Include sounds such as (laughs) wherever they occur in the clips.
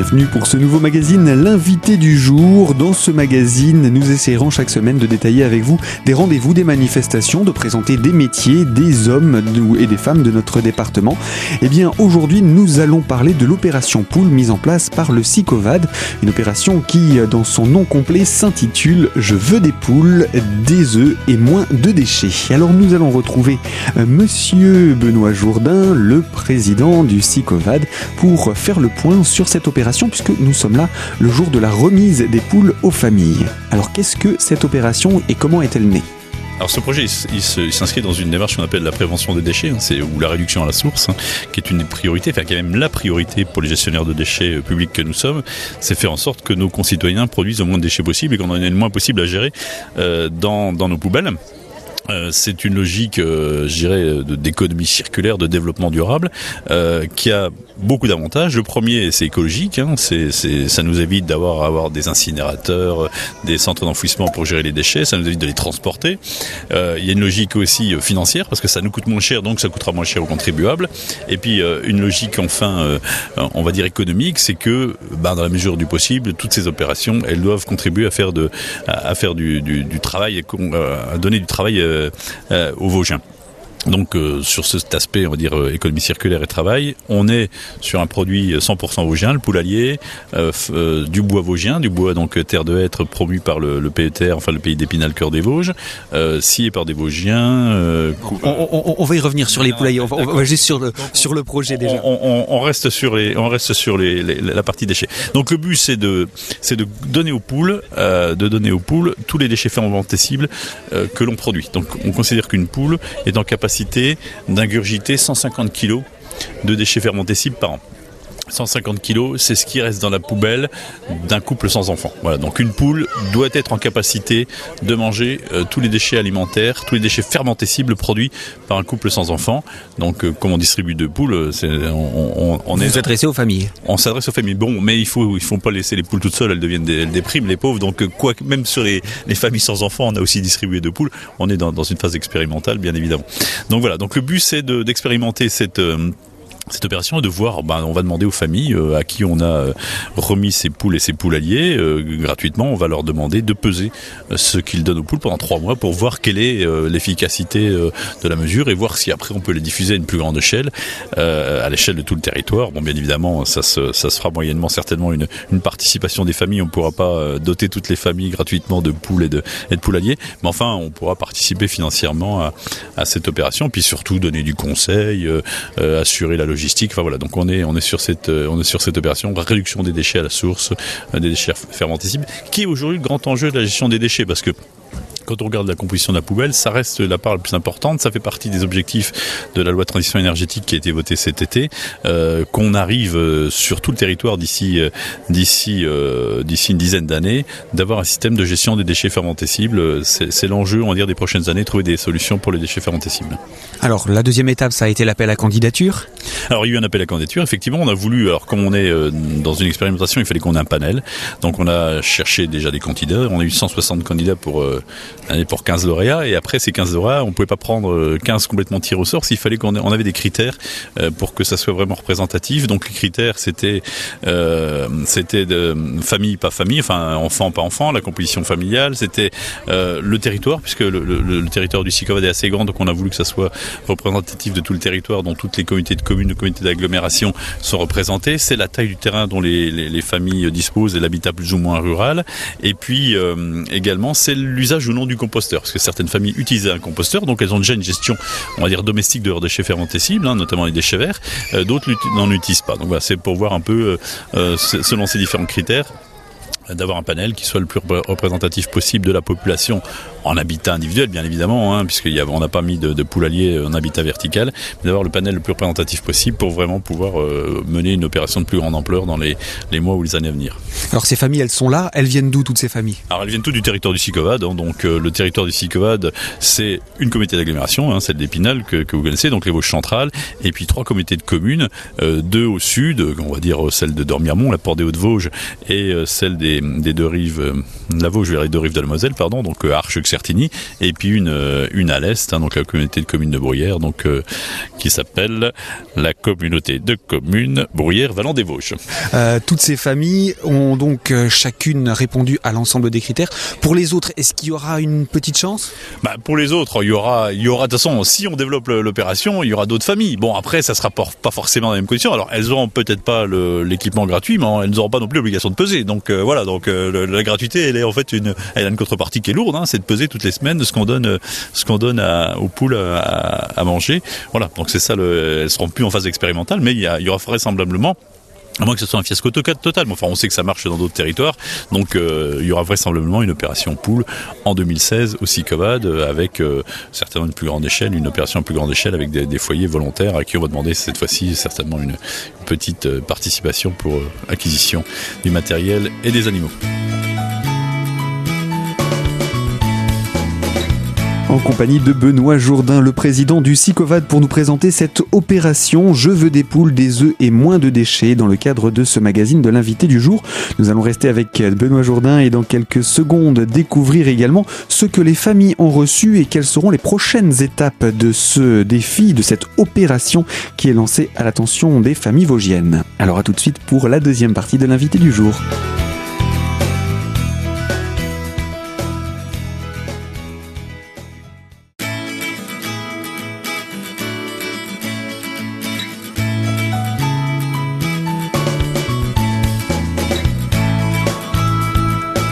bienvenue pour ce nouveau magazine, l'invité du jour. Dans ce magazine, nous essayerons chaque semaine de détailler avec vous des rendez-vous, des manifestations, de présenter des métiers, des hommes et des femmes de notre département. Eh bien, aujourd'hui, nous allons parler de l'opération poule mise en place par le SICOVAD, une opération qui, dans son nom complet, s'intitule Je veux des poules, des œufs et moins de déchets. Alors, nous allons retrouver euh, monsieur Benoît Jourdain, le président du SICOVAD, pour faire le point sur cette opération puisque nous sommes là le jour de la remise des poules aux familles. Alors qu'est-ce que cette opération et comment est-elle née? Alors ce projet, il, s'inscrit dans une démarche qu'on appelle la prévention des déchets, hein, ou la réduction à la source, hein, qui est une priorité, enfin qui est même la priorité pour les gestionnaires de déchets euh, publics que nous sommes, c'est faire en sorte que nos concitoyens produisent le moins de déchets possible et qu'on en ait le moins possible à gérer euh, dans nos poubelles. Euh, c'est une logique, euh, je dirais, d'économie circulaire, de développement durable, euh, qui a beaucoup d'avantages. Le premier, c'est écologique. Hein, ça nous évite d'avoir avoir des incinérateurs, des centres d'enfouissement pour gérer les déchets. Ça nous évite de les transporter. il y a une logique aussi financière parce que ça nous coûte moins cher, donc ça coûtera moins cher aux contribuables. Et puis une logique enfin, on va dire économique, c'est que, bah, dans la mesure du possible, toutes ces opérations, elles doivent contribuer à faire du, travail, à donner du travail euh, euh, aux Vosgiens. Donc euh, sur cet aspect, on va dire euh, économie circulaire et travail, on est sur un produit 100% vosgien, le poulailler, euh, du bois vosgien, du bois donc terre de hêtre promu par le, le PETR, enfin le pays d'Épinal, cœur des Vosges, scié par des Vosgiens. On, va y revenir sur les poulaillers. On va, juste sur le sur le projet déjà. On, reste sur les on reste sur les, la partie déchets. Donc le but c'est de c'est de donner aux poules de donner aux poules tous les déchets fermentescibles que l'on produit. Donc on considère qu'une poule est en capacité d'ingurgiter 150 kg de déchets fermentescibles par an. 150 kilos, c'est ce qui reste dans la poubelle d'un couple sans enfant. Voilà, donc une poule doit être en capacité de manger euh, tous les déchets alimentaires, tous les déchets fermentescibles produits par un couple sans enfant. Donc, euh, comme on distribue de poules, euh, c'est, on, on, Vous est adressé aux familles. On s'adresse aux familles. Bon, mais il faut, il faut pas laisser les poules toutes seules. Elles deviennent, des, elles dépriment les pauvres. Donc, quoi, même sur les, les, familles sans enfants, on a aussi distribué de poules. On est dans, dans une phase expérimentale, bien évidemment. Donc voilà. Donc le but, c'est de, d'expérimenter cette cette opération est de voir, ben, on va demander aux familles euh, à qui on a euh, remis ces poules et ces poulaillers euh, gratuitement, on va leur demander de peser ce qu'ils donnent aux poules pendant trois mois pour voir quelle est l'efficacité de la mesure et voir si après on peut les diffuser à une plus grande échelle, à l'échelle de tout le territoire. Bon, bien évidemment, ça se, fera moyennement certainement une, participation des familles. On ne pourra pas doter toutes les familles gratuitement de poules et de, et de poulaillers, mais enfin, on pourra participer financièrement à, à cette opération, puis surtout donner du conseil, assurer la logistique Voilà, donc on est on est sur cette euh, on est sur cette opération. Réduction des déchets à la source, euh, des déchets fermentescibles, qui est aujourd'hui le grand enjeu de la gestion des déchets parce que quand on regarde la composition de la poubelle, ça reste la part la plus importante. Ça fait partie des objectifs de la loi de transition énergétique qui a été votée cet été, euh, qu'on arrive euh, sur tout le territoire d'ici euh, d'ici d'ici une dizaine d'années d'avoir un système de gestion des déchets fermentescibles. C'est l'enjeu, on va dire, des prochaines années, trouver des solutions pour les déchets fermentescibles. Alors la deuxième étape, ça a été l'appel à candidature? Alors il y a eu un appel à candidature. Effectivement, on a voulu, alors comme on est dans une expérimentation, il fallait qu'on ait un panel. Donc on a cherché déjà des candidats. On a eu 160 candidats pour pour 15 lauréats et après ces 15 lauréats on pouvait pas prendre 15 euh, complètement tirés au sort s'il fallait qu'on on avait des critères euh, pour que ça soit vraiment représentatif. Donc les critères c'était euh, c'était de famille pas famille enfin enfant pas enfant la composition familiale c'était euh, le territoire puisque le, le, le, territoire du SICOVAD est assez grand donc on a voulu que ça soit représentatif de tout le territoire dont toutes les comités de communes, les comités d'agglomération sont représentés c'est la taille du terrain dont les, les, les familles disposent et l'habitat plus ou moins rural. Et puis euh, également c'est l'usage ou non du composteur, parce que certaines familles utilisaient un composteur, donc elles ont déjà une gestion, on va dire, domestique de leurs déchets fermentescibles, hein, notamment les déchets verts, euh, d'autres n'en utilisent pas. Donc voilà, c'est pour voir un peu, euh, euh, selon ces différents critères, d'avoir un panel qui soit le plus représentatif possible de la population en habitat individuel, bien évidemment, hein, puisqu'on n'a pas mis de, de poulailler en habitat vertical, mais d'avoir le panel le plus représentatif possible pour vraiment pouvoir euh, mener une opération de plus grande ampleur dans les, les, mois ou les années à venir. Alors ces familles, elles sont là, elles viennent d'où toutes ces familles? Alors elles viennent toutes du territoire du Sicovad, hein, donc euh, le territoire du Sicovad, c'est une communauté d'agglomération, hein, celle d'Épinal que, que, vous connaissez, donc les Vosges centrales, et puis trois comités de communes, euh, deux au sud, on va dire celle de Dormirmont, la Porte des Hauts-de-Vosges, et celle des des, deux rives, la Vosges vers les deux rives de la Moselle, pardon, donc Arche-Certigny, et puis une, une à l'est, hein, donc la communauté de communes de Bruyères, donc qui s'appelle la communauté de communes Bruyères-Vallon des Vosges. toutes ces familles ont donc chacune répondu à l'ensemble des critères. Pour les autres, est-ce qu'il y aura une petite chance? Bah, Pour les autres, il y aura, il y aura de toute façon, si on développe l'opération, il y aura d'autres familles. Bon, après, ça sera pas forcément dans les mêmes conditions. Alors, elles auront peut-être pas l'équipement gratuit, mais elles n'auront pas non plus l'obligation de peser. Donc euh, voilà, donc euh, la gratuité, elle est en fait une, elle a une contrepartie qui est lourde, hein, c'est de peser toutes les semaines ce qu'on donne, ce qu'on donne aux poules à, manger. Voilà, donc c'est ça. Le, elles seront plus en phase expérimentale, mais il y aura vraisemblablement à moins que ce soit un fiasco total, mais enfin on sait que ça marche dans d'autres territoires, donc euh, il y aura vraisemblablement une opération poule en 2016 au SICOVAD euh, avec euh, certainement une plus grande échelle, une opération à plus grande échelle avec des, foyers volontaires à qui on va demander cette fois-ci certainement une petite participation pour acquisition du matériel et des animaux. En compagnie de Benoît Jourdain, le président du SICOVAD, pour nous présenter cette opération Je veux des poules, des œufs et moins de déchets dans le cadre de ce magazine de l'invité du jour. Nous allons rester avec Benoît Jourdain et dans quelques secondes découvrir également ce que les familles ont reçu et quelles seront les prochaines étapes de ce défi, de cette opération qui est lancée à l'attention des familles vosgiennes. Alors à tout de suite pour la deuxième partie de l'invité du jour.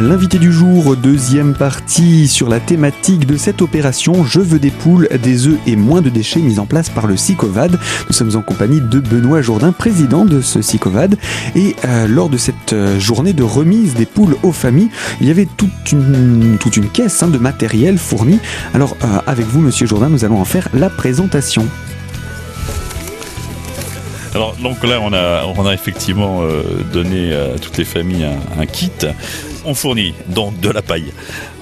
L'invité du jour, deuxième partie sur la thématique de cette opération Je veux des poules, des œufs et moins de déchets mise en place par le SICOVAD. Nous sommes en compagnie de Benoît Jourdain, président de ce SICOVAD. Et euh, lors de cette euh, journée de remise des poules aux familles, il y avait toute une, toute une caisse hein, de matériel fourni. Alors euh, avec vous, monsieur Jourdain, nous allons en faire la présentation. Alors donc là on a on a effectivement donné à toutes les familles un kit on fournit donc de la paille,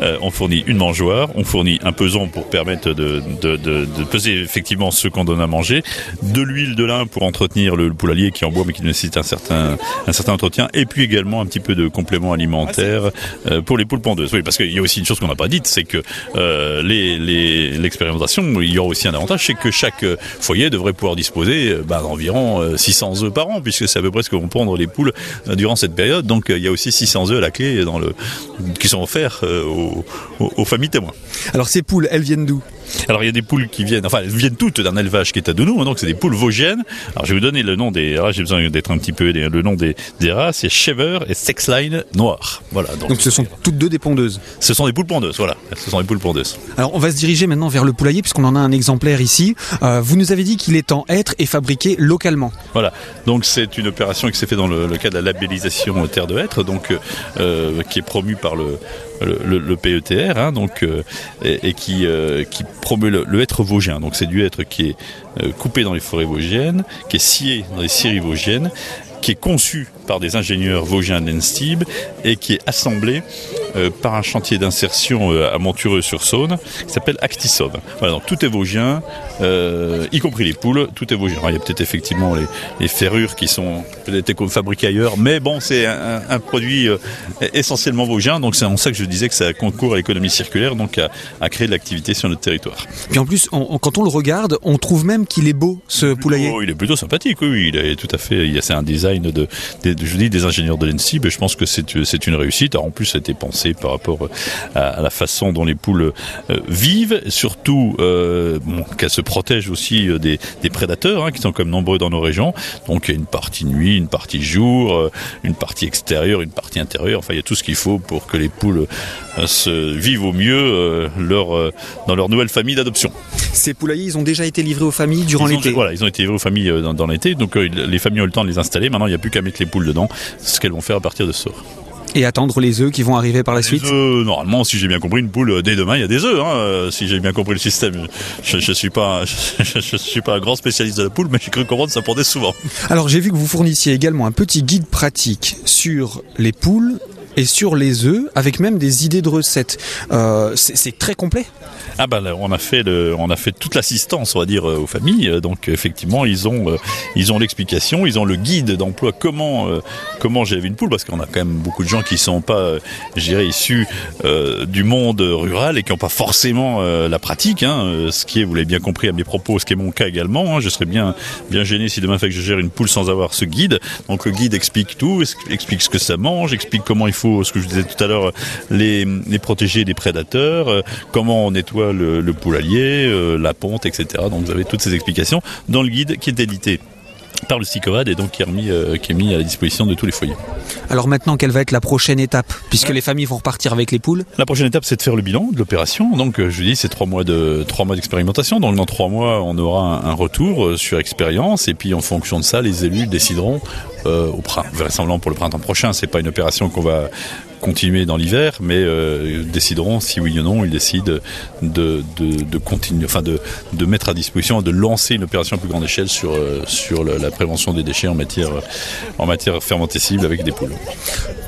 euh, on fournit une mangeoire, on fournit un pesant pour permettre de, peser effectivement ce qu'on donne à manger, de l'huile de lin pour entretenir le, poulalier qui est en bois mais qui nécessite un certain, un certain entretien, et puis également un petit peu de complément alimentaire euh, pour les poules pondeuses. Oui, parce qu'il y a aussi une chose qu'on n'a pas dite, c'est que euh, l'expérimentation, il y aura aussi un avantage, c'est que chaque foyer devrait pouvoir disposer bah, d'environ 600 œufs par an, puisque c'est à peu près ce que vont pondre les poules durant cette période. Donc il y a aussi 600 œufs à la clé le, qui sont offerts euh, aux, familles témoins. Alors ces poules, elles viennent d'où? Alors il y a des poules qui viennent, enfin elles viennent toutes d'un élevage qui est à Dounou, hein, donc c'est des poules vosgiennes. Alors je vais vous donner le nom des races, j'ai besoin d'être un petit peu le nom des, des races, c'est Chever et Sexline Noir. Voilà. Donc, ce sont toutes deux des pondeuses. Ce sont des poules pondeuses, voilà. Ce sont des poules pondeuses. Alors on va se diriger maintenant vers le poulailler puisqu'on en a un exemplaire ici. Euh, vous nous avez dit qu'il est en être et fabriqué localement. Voilà. Donc c'est une opération qui s'est faite dans le, cadre de la labellisation terre de hêtre, donc euh, qui est promue par le PETR, hein, donc, euh, et, qui, euh, promeut le, hêtre vosgien. Donc c'est du hêtre qui est euh, coupé dans les forêts vosgiennes, qui est scié dans les scieries vosgiennes, qui est conçu par des ingénieurs vosgiens d'Enstib et qui est assemblé euh, par un chantier d'insertion euh, à Montureux-sur-Saône qui s'appelle Actisov. Voilà, donc tout est vosgien, euh, y compris les poules, tout est vosgien. il y a peut-être effectivement les, ferrures qui sont peut-être fabriquées ailleurs, mais bon, c'est un, produit essentiellement vosgien, donc c'est en ça que je disais que ça concourt à l'économie circulaire, donc à, créer de l'activité sur notre territoire. Puis en plus, quand on le regarde, on trouve même qu'il est beau, ce poulailler. il est plutôt sympathique, oui, il est tout à fait, c'est un design de, je dis des ingénieurs de l'ENSIB et je pense que c'est, c'est une réussite. Alors en plus, ça a été pensé par rapport à, la façon dont les poules euh, vivent, surtout euh, qu'elles se protègent aussi euh, des, prédateurs hein, qui sont comme nombreux dans nos régions. Donc il y a une partie nuit, une partie jour, une partie extérieure, une partie intérieure. Enfin, il y a tout ce qu'il faut pour que les poules se vivent au mieux leur, dans leur nouvelle famille d'adoption. Ces poulaillers, ils ont déjà été livrés aux familles durant l'été. Voilà, ils ont été livrés aux familles dans, l'été. Donc les familles ont eu le temps de les installer. Maintenant, il n'y a plus qu'à mettre les poules dedans. C'est ce qu'elles vont faire à partir de ce soir. Et attendre les œufs qui vont arriver par la suite? Normalement, si j'ai bien compris, une poule, euh, dès demain, il y a des œufs. Hein, euh, si j'ai bien compris le système. Je ne suis, pas, (laughs) je, suis pas un grand spécialiste de la poule, mais j'ai cru comprendre que ça pendait souvent. Alors, j'ai vu que vous fournissiez également un petit guide pratique sur les poules, et sur les œufs, avec même des idées de recettes. Euh, c'est très complet. Ah bah on a fait on a fait toute l'assistance, on va dire, aux familles. Donc effectivement, ils ont, ils ont l'explication, ils ont le guide d'emploi comment, comment gérer une poule, parce qu'on a quand même beaucoup de gens qui sont pas, je issus du monde rural et qui n'ont pas forcément la pratique. Hein, ce qui est, vous l'avez bien compris à mes propos, ce qui est mon cas également. Hein. je serais bien, bien gêné si demain fait que je gère une poule sans avoir ce guide. Donc le guide explique tout, explique ce que ça mange, explique comment il faut, ce que je disais tout à l'heure, les, les protéger des prédateurs, euh, comment on nettoie le, le poulailler, euh, la ponte, etc. Donc vous avez toutes ces explications dans le guide qui est édité par le SICOVAD et donc qui est, remis, euh, qui est mis à la disposition de tous les foyers. Alors maintenant, quelle va être la prochaine étape Puisque les familles vont repartir avec les poules La prochaine étape, c'est de faire le bilan de l'opération. Donc, euh, je dis, c'est trois mois de trois mois d'expérimentation. Donc, dans trois mois, on aura un, retour euh, sur expérience et puis en fonction de ça, les élus décideront au printemps, vraisemblablement pour le printemps prochain. C'est pas une opération qu'on va continuer dans l'hiver, mais euh, décideront si oui ou non ils décident de, de, continuer, enfin de, de, mettre à disposition, de lancer une opération à plus grande échelle sur, euh, sur la prévention des déchets en matière, en matière fermentescible avec des poules.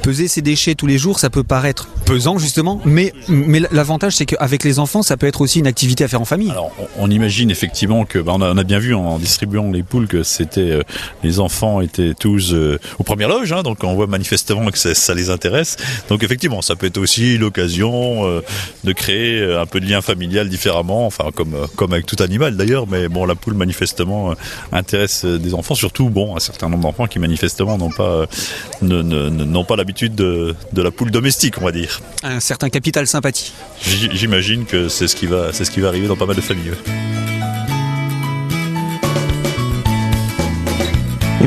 Peser ces déchets tous les jours, ça peut paraître pesant justement, mais, mais l'avantage c'est qu'avec les enfants, ça peut être aussi une activité à faire en famille. Alors on, imagine effectivement que, bah, on, a, bien vu en distribuant les poules que c'était euh, les enfants étaient tous aux premières loges, hein, donc on voit manifestement que ça, ça les intéresse. Donc effectivement, ça peut être aussi l'occasion euh, de créer euh, un peu de lien familial différemment, enfin comme euh, comme avec tout animal d'ailleurs. Mais bon, la poule manifestement intéresse des enfants, surtout bon un certain nombre d'enfants qui manifestement n'ont pas n'ont pas l'habitude de, de la poule domestique, on va dire. Un certain capital sympathie. J'imagine que c'est ce qui va c'est ce qui va arriver dans pas mal de familles.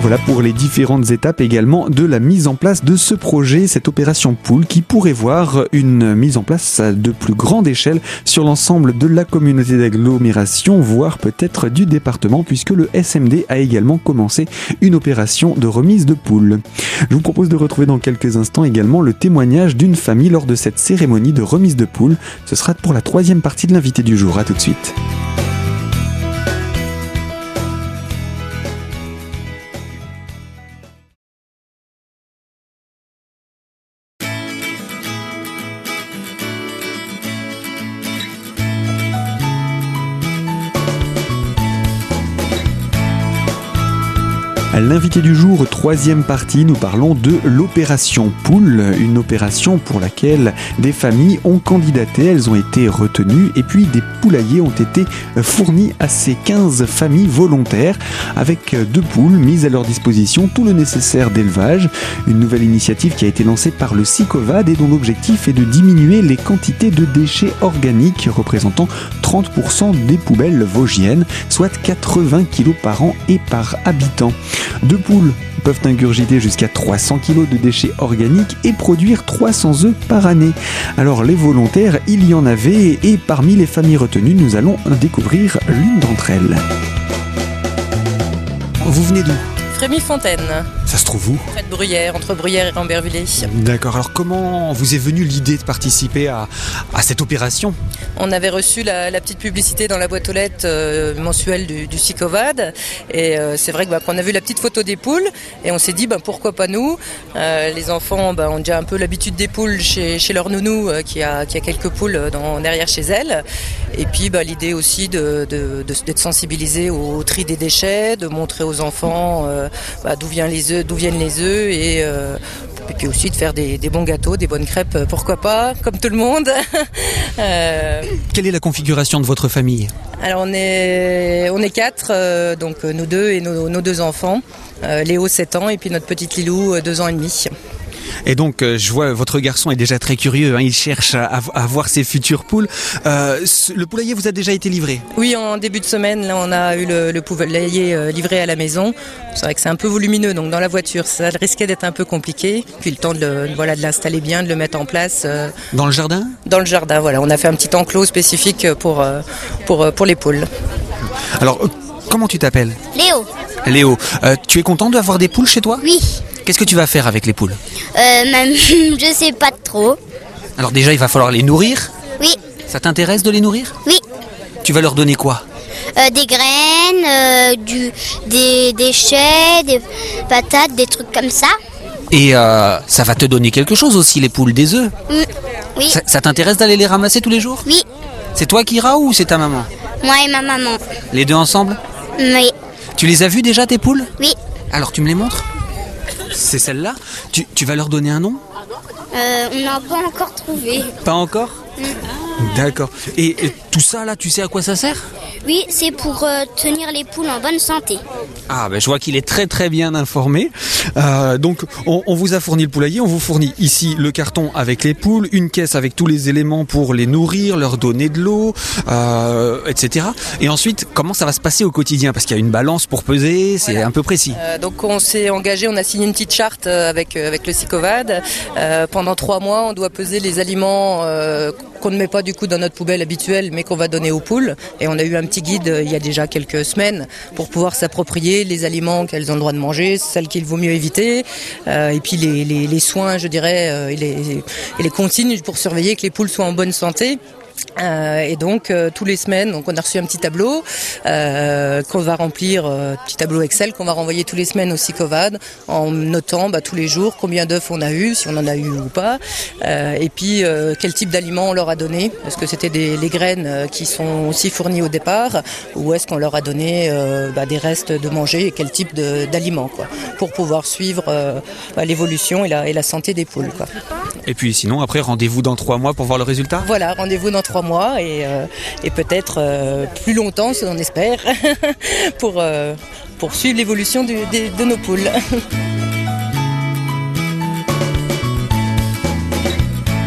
Voilà pour les différentes étapes également de la mise en place de ce projet, cette opération poule qui pourrait voir une mise en place de plus grande échelle sur l'ensemble de la communauté d'agglomération, voire peut-être du département, puisque le SMD a également commencé une opération de remise de poules. Je vous propose de retrouver dans quelques instants également le témoignage d'une famille lors de cette cérémonie de remise de poules. Ce sera pour la troisième partie de l'invité du jour. À tout de suite. L'invité du jour, troisième partie, nous parlons de l'opération Poule, une opération pour laquelle des familles ont candidaté, elles ont été retenues et puis des poulaillers ont été fournis à ces 15 familles volontaires avec deux poules mises à leur disposition, tout le nécessaire d'élevage. Une nouvelle initiative qui a été lancée par le SICOVAD et dont l'objectif est de diminuer les quantités de déchets organiques représentant 30% des poubelles vosgiennes, soit 80 kg par an et par habitant. Deux poules peuvent ingurgiter jusqu'à 300 kg de déchets organiques et produire 300 œufs par année. Alors les volontaires, il y en avait et parmi les familles retenues, nous allons découvrir l'une d'entre elles. Vous venez d'où? Frémy-Fontaine. Ça se trouve où Près de Bruyère, entre Bruyère et Rambervillers. D'accord. Alors comment vous est venue l'idée de participer à, cette opération? On avait reçu la, petite publicité dans la boîte aux lettres euh, mensuelle du, du SICOVAD. Et euh, c'est vrai bah, qu'on a vu la petite photo des poules et on s'est dit bah, pourquoi pas nous? Euh, Les enfants bah, ont déjà un peu l'habitude des poules chez, leur nounou qui, a, qui a quelques poules dans, derrière chez elle. Et puis l'idée aussi d'être de, de, sensibilisé au tri des déchets, de montrer aux enfants bah, d'où viennent les œufs, d'où viennent les œufs et, euh, puis aussi de faire des, bons gâteaux, des bonnes crêpes, euh, pourquoi pas, comme tout le monde. (laughs) Euh, Quelle est la configuration de votre famille Alors on est on est quatre, donc nous deux et nos, nos deux enfants. Léo 7 ans et puis notre petite Lilou 2 ans et demi. Et donc, euh, je vois votre garçon est déjà très curieux. Hein, il cherche à, voir ses futures poules. Euh, le poulailler vous a déjà été livré? Oui, en début de semaine, là, on a eu le, poulailler euh, livré à la maison. C'est vrai que c'est un peu volumineux, donc dans la voiture, ça risquait d'être un peu compliqué. Puis le temps de, voilà, de l'installer bien, de le mettre en place. Dans le jardin? Dans le jardin, voilà. On a fait un petit enclos spécifique pour, pour, pour les poules. Alors, comment tu t'appelles? Léo. Léo, tu es content d'avoir des poules chez toi? Oui. Qu'est-ce que tu vas faire avec les poules euh, même, (laughs) Je sais pas trop. Alors déjà, il va falloir les nourrir Oui. Ça t'intéresse de les nourrir Oui. Tu vas leur donner quoi euh, Des graines, euh, du, des déchets, des patates, des trucs comme ça. Et euh, ça va te donner quelque chose aussi, les poules, des œufs. Mm. Oui, Ça, ça t'intéresse d'aller les ramasser tous les jours oui, C'est toi qui iras ou c'est ta maman moi et ma maman. Les deux ensemble Oui, Tu les as vues déjà, tes poules oui. Alors tu me les montres C'est celle-là tu, tu vas leur donner un nom Euh, on n'a pas encore trouvé. Pas encore D'accord. Et, et tout ça, là, tu sais à quoi ça sert? Oui, c'est pour euh, tenir les poules en bonne santé. Ah, ben je vois qu'il est très très bien informé. Euh, donc, on, on vous a fourni le poulailler, on vous fournit ici le carton avec les poules, une caisse avec tous les éléments pour les nourrir, leur donner de l'eau, euh, etc. Et ensuite, comment ça va se passer au quotidien? Parce qu'il y a une balance pour peser, c'est Voilà. un peu précis. Euh, donc on s'est engagé, on a signé une petite charte avec, avec le SICOVAD. Euh, pendant trois mois, on doit peser les aliments euh, qu'on ne met pas du coup dans notre poubelle habituelle, mais qu'on va donner aux poules. Et on a eu un petit guide euh, il y a déjà quelques semaines pour pouvoir s'approprier les aliments qu'elles ont le droit de manger, celles qu'il vaut mieux éviter, euh, et puis les, soins, je dirais, euh, et, les, et les consignes pour surveiller que les poules soient en bonne santé. Euh, et donc euh, tous les semaines, donc on a reçu un petit tableau euh, qu'on va remplir, euh, petit tableau Excel qu'on va renvoyer tous les semaines au Sicovad en notant bah, tous les jours combien d'œufs on a eu, si on en a eu ou pas, et puis quel type d'aliments on leur a donné, parce que c'était des les graines qui sont aussi fournies au départ, ou est-ce qu'on leur a donné bah, des restes de manger et quel type d'aliments quoi, pour pouvoir suivre bah, l'évolution et la, et la santé des poules. Quoi. Et puis sinon, après, rendez-vous dans trois mois pour voir le résultat? Voilà, rendez-vous dans trois mois et, euh, peut-être euh, plus longtemps, si on espère, (laughs) pour, euh, pour suivre l'évolution de nos poules. (laughs)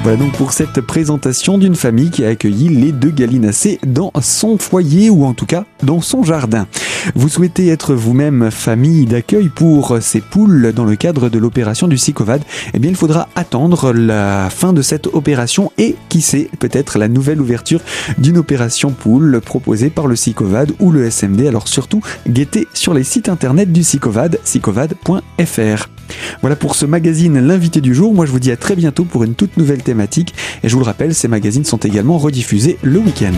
Voilà donc pour cette présentation d'une famille qui a accueilli les deux gallinacés dans son foyer ou en tout cas dans son jardin. Vous souhaitez être vous-même famille d'accueil pour ces poules dans le cadre de l'opération du Sicovad Eh bien il faudra attendre la fin de cette opération et qui sait peut-être la nouvelle ouverture d'une opération poule proposée par le Sicovad ou le SMD. Alors surtout guettez sur les sites internet du Sicovad, sicovad.fr. Voilà pour ce magazine L'invité du jour. Moi, je vous dis à très bientôt pour une toute nouvelle thématique. Et je vous le rappelle, ces magazines sont également rediffusés le week-end.